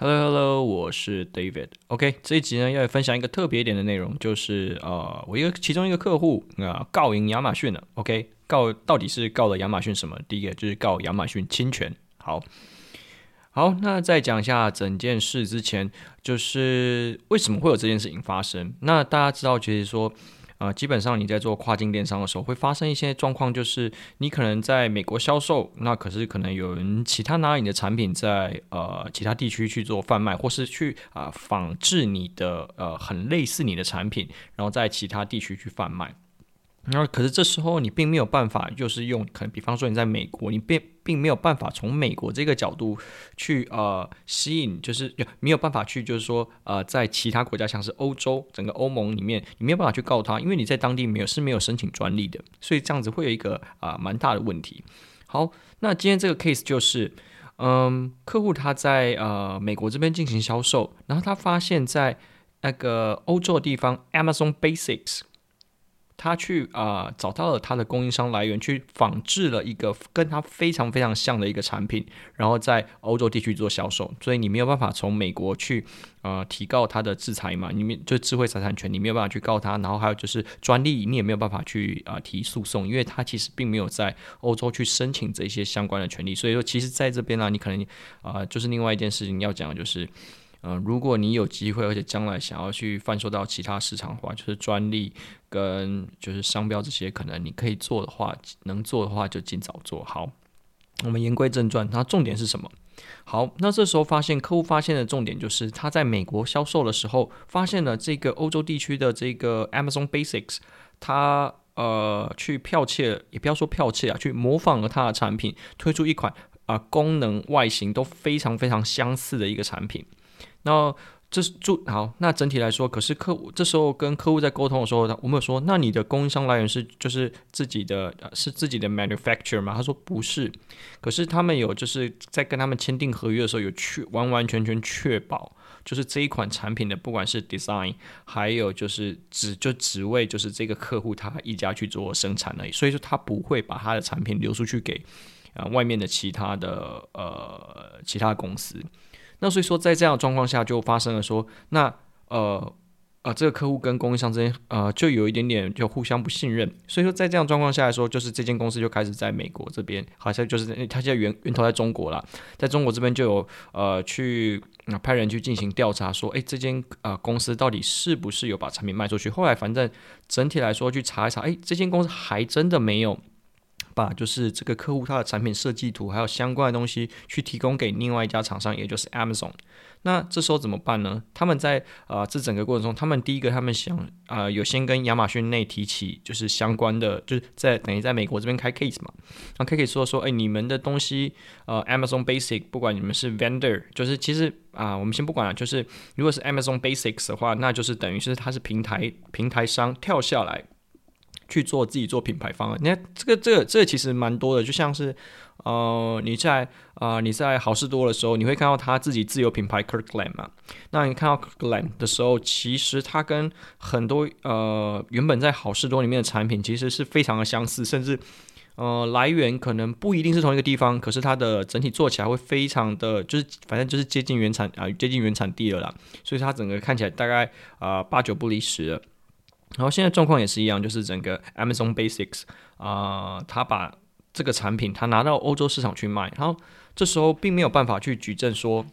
Hello Hello，我是 David。OK，这一集呢要分享一个特别一点的内容，就是呃，我一个其中一个客户啊、告赢亚马逊了。OK，告到底是告了亚马逊什么？第一个就是告亚马逊侵权。好，好，那在讲一下整件事之前，就是为什么会有这件事情发生？那大家知道，就是说。啊、基本上你在做跨境电商的时候，会发生一些状况，就是你可能在美国销售，那可是可能有人其他拿你的产品在呃其他地区去做贩卖，或是去啊、仿制你的呃很类似你的产品，然后在其他地区去贩卖。然后，可是这时候你并没有办法，就是用可能，比方说你在美国，你并并没有办法从美国这个角度去呃吸引，就是没有办法去，就是说呃在其他国家，像是欧洲整个欧盟里面，你没有办法去告他，因为你在当地没有是没有申请专利的，所以这样子会有一个啊、蛮大的问题。好，那今天这个 case 就是，嗯，客户他在呃美国这边进行销售，然后他发现在那个欧洲的地方，Amazon Basics。他去啊、找到了他的供应商来源，去仿制了一个跟他非常非常像的一个产品，然后在欧洲地区做销售。所以你没有办法从美国去呃提告他的制裁嘛？你们就智慧财产权，你没有办法去告他。然后还有就是专利，你也没有办法去啊、提诉讼，因为他其实并没有在欧洲去申请这些相关的权利。所以说，其实在这边呢，你可能啊、就是另外一件事情要讲就是。嗯、如果你有机会，而且将来想要去贩售到其他市场的话，就是专利跟就是商标这些，可能你可以做的话，能做的话就尽早做好。我们言归正传，那重点是什么？好，那这时候发现客户发现的重点就是他在美国销售的时候，发现了这个欧洲地区的这个 Amazon Basics，他呃去剽窃，也不要说剽窃啊，去模仿了他的产品，推出一款啊、功能外形都非常非常相似的一个产品。那这是就好。那整体来说，可是客户这时候跟客户在沟通的时候，我们有说，那你的供应商来源是就是自己的，是自己的 manufacturer 吗？他说不是。可是他们有就是在跟他们签订合约的时候，有确完完全全确保，就是这一款产品的不管是 design，还有就是只就只为就是这个客户他一家去做生产而已。所以说他不会把他的产品流出去给啊外面的其他的呃其他公司。那所以说，在这样的状况下，就发生了说，那呃呃，这个客户跟供应商之间，呃，就有一点点就互相不信任。所以说，在这样状况下来说，就是这间公司就开始在美国这边，好像就是他现在源源头在中国啦，在中国这边就有呃去派人去进行调查，说，诶，这间呃公司到底是不是有把产品卖出去？后来反正整体来说去查一查，诶，这间公司还真的没有。把就是这个客户他的产品设计图还有相关的东西去提供给另外一家厂商，也就是 Amazon。那这时候怎么办呢？他们在啊、这整个过程中，他们第一个他们想啊、有先跟亚马逊内提起就是相关的，就是在等于在美国这边开 case 嘛。然后可以说说，哎，你们的东西呃 Amazon Basic，不管你们是 vendor，就是其实啊、我们先不管了，就是如果是 Amazon Basics 的话，那就是等于是它是平台平台商跳下来。去做自己做品牌方案，你看这个这个这个其实蛮多的，就像是，呃，你在啊、呃、你在好事多的时候，你会看到他自己自有品牌 Kirkland 嘛，那你看到 Kirkland 的时候，其实它跟很多呃原本在好事多里面的产品其实是非常的相似，甚至呃来源可能不一定是同一个地方，可是它的整体做起来会非常的就是反正就是接近原产啊、接近原产地了啦，所以它整个看起来大概啊八九不离十。然后现在状况也是一样，就是整个 Amazon Basics 啊、他把这个产品他拿到欧洲市场去卖，然后这时候并没有办法去举证说，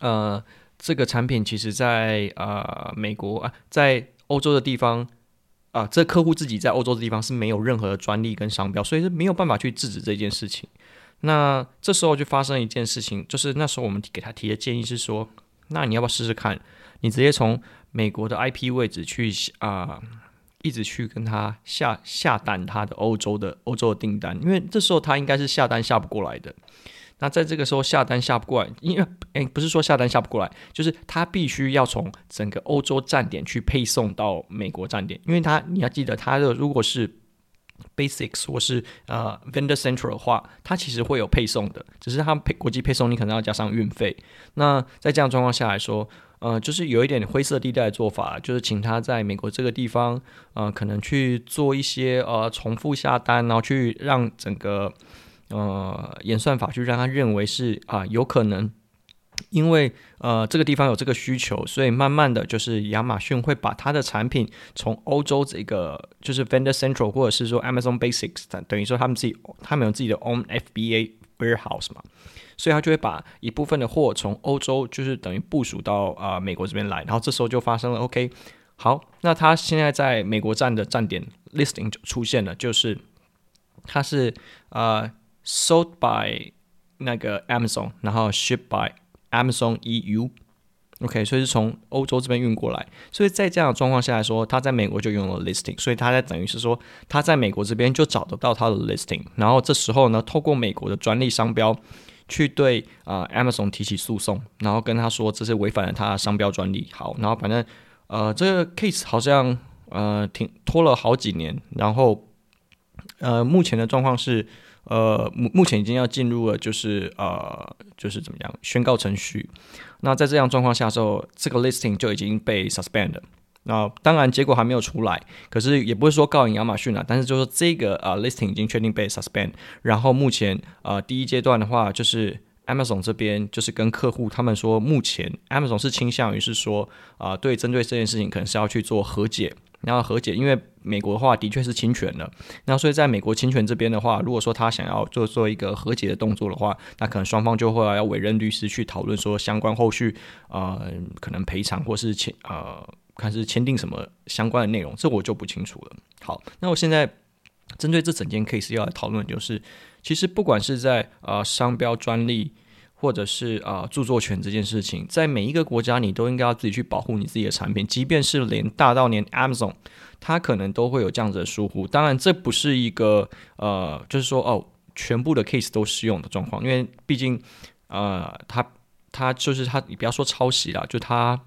呃，这个产品其实在啊、呃、美国啊，在欧洲的地方啊、这客户自己在欧洲的地方是没有任何的专利跟商标，所以是没有办法去制止这件事情。那这时候就发生一件事情，就是那时候我们给他提的建议是说，那你要不要试试看，你直接从美国的 IP 位置去啊、一直去跟他下下单他的欧洲的欧洲的订单，因为这时候他应该是下单下不过来的。那在这个时候下单下不过来，因为诶不是说下单下不过来，就是他必须要从整个欧洲站点去配送到美国站点，因为他你要记得，他的如果是 Basics 或是呃 Vendor Central 的话，它其实会有配送的，只是它配国际配送你可能要加上运费。那在这样状况下来说，呃，就是有一点灰色地带的做法，就是请他在美国这个地方，呃，可能去做一些呃重复下单，然后去让整个呃演算法去让他认为是啊、有可能因为呃这个地方有这个需求，所以慢慢的就是亚马逊会把它的产品从欧洲这个就是 Vendor Central 或者是说 Amazon Basics，等于说他们自己他们有自己的 own FBA warehouse 嘛，所以他就会把一部分的货从欧洲就是等于部署到啊、呃、美国这边来，然后这时候就发生了 OK，好，那他现在在美国站的站点 listing 就出现了，就是它是呃 sold by 那个 Amazon，然后 Ship by Amazon EU，OK，所以是从欧洲这边运过来，所以在这样的状况下来说，他在美国就拥有 listing，所以他在等于是说他在美国这边就找得到他的 listing，然后这时候呢，透过美国的专利商标去对啊、呃、Amazon 提起诉讼，然后跟他说这是违反了他的商标专利。好，然后反正呃这个 case 好像呃挺拖了好几年，然后呃目前的状况是。呃，目目前已经要进入了，就是呃，就是怎么样宣告程序。那在这样状况下的时候，这个 listing 就已经被 suspend。那当然结果还没有出来，可是也不会说告赢亚马逊了。但是就是这个呃 listing 已经确定被 suspend。然后目前呃第一阶段的话，就是 Amazon 这边就是跟客户他们说，目前 Amazon 是倾向于是说啊、对，针对这件事情可能是要去做和解。然后和解，因为美国的话的确是侵权了，那所以在美国侵权这边的话，如果说他想要做做一个和解的动作的话，那可能双方就会要委任律师去讨论说相关后续呃可能赔偿或是签呃看是签订什么相关的内容，这我就不清楚了。好，那我现在针对这整件 case 要来讨论，就是其实不管是在呃商标专利。或者是啊、呃，著作权这件事情，在每一个国家，你都应该要自己去保护你自己的产品，即便是连大到连 Amazon，它可能都会有这样子的疏忽。当然，这不是一个呃，就是说哦，全部的 case 都适用的状况，因为毕竟呃，它它就是它，你不要说抄袭啦，就它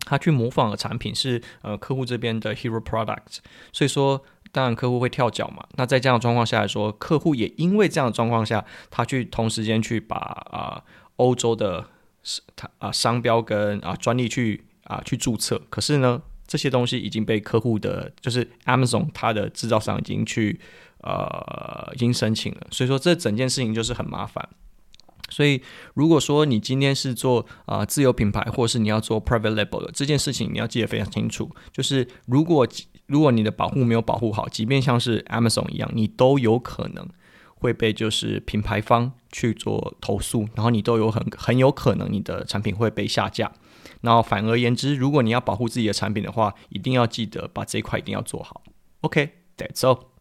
它去模仿的产品是呃客户这边的 hero product，所以说。当然，客户会跳脚嘛。那在这样的状况下来说，客户也因为这样的状况下，他去同时间去把啊欧洲的他啊商标跟啊专利去啊去注册。可是呢，这些东西已经被客户的，就是 Amazon 它的制造商已经去呃已经申请了。所以说，这整件事情就是很麻烦。所以，如果说你今天是做啊、自有品牌，或是你要做 private label 的这件事情，你要记得非常清楚，就是如果。如果你的保护没有保护好，即便像是 Amazon 一样，你都有可能会被就是品牌方去做投诉，然后你都有很很有可能你的产品会被下架。然后反而言之，如果你要保护自己的产品的话，一定要记得把这一块一定要做好。OK，that's all。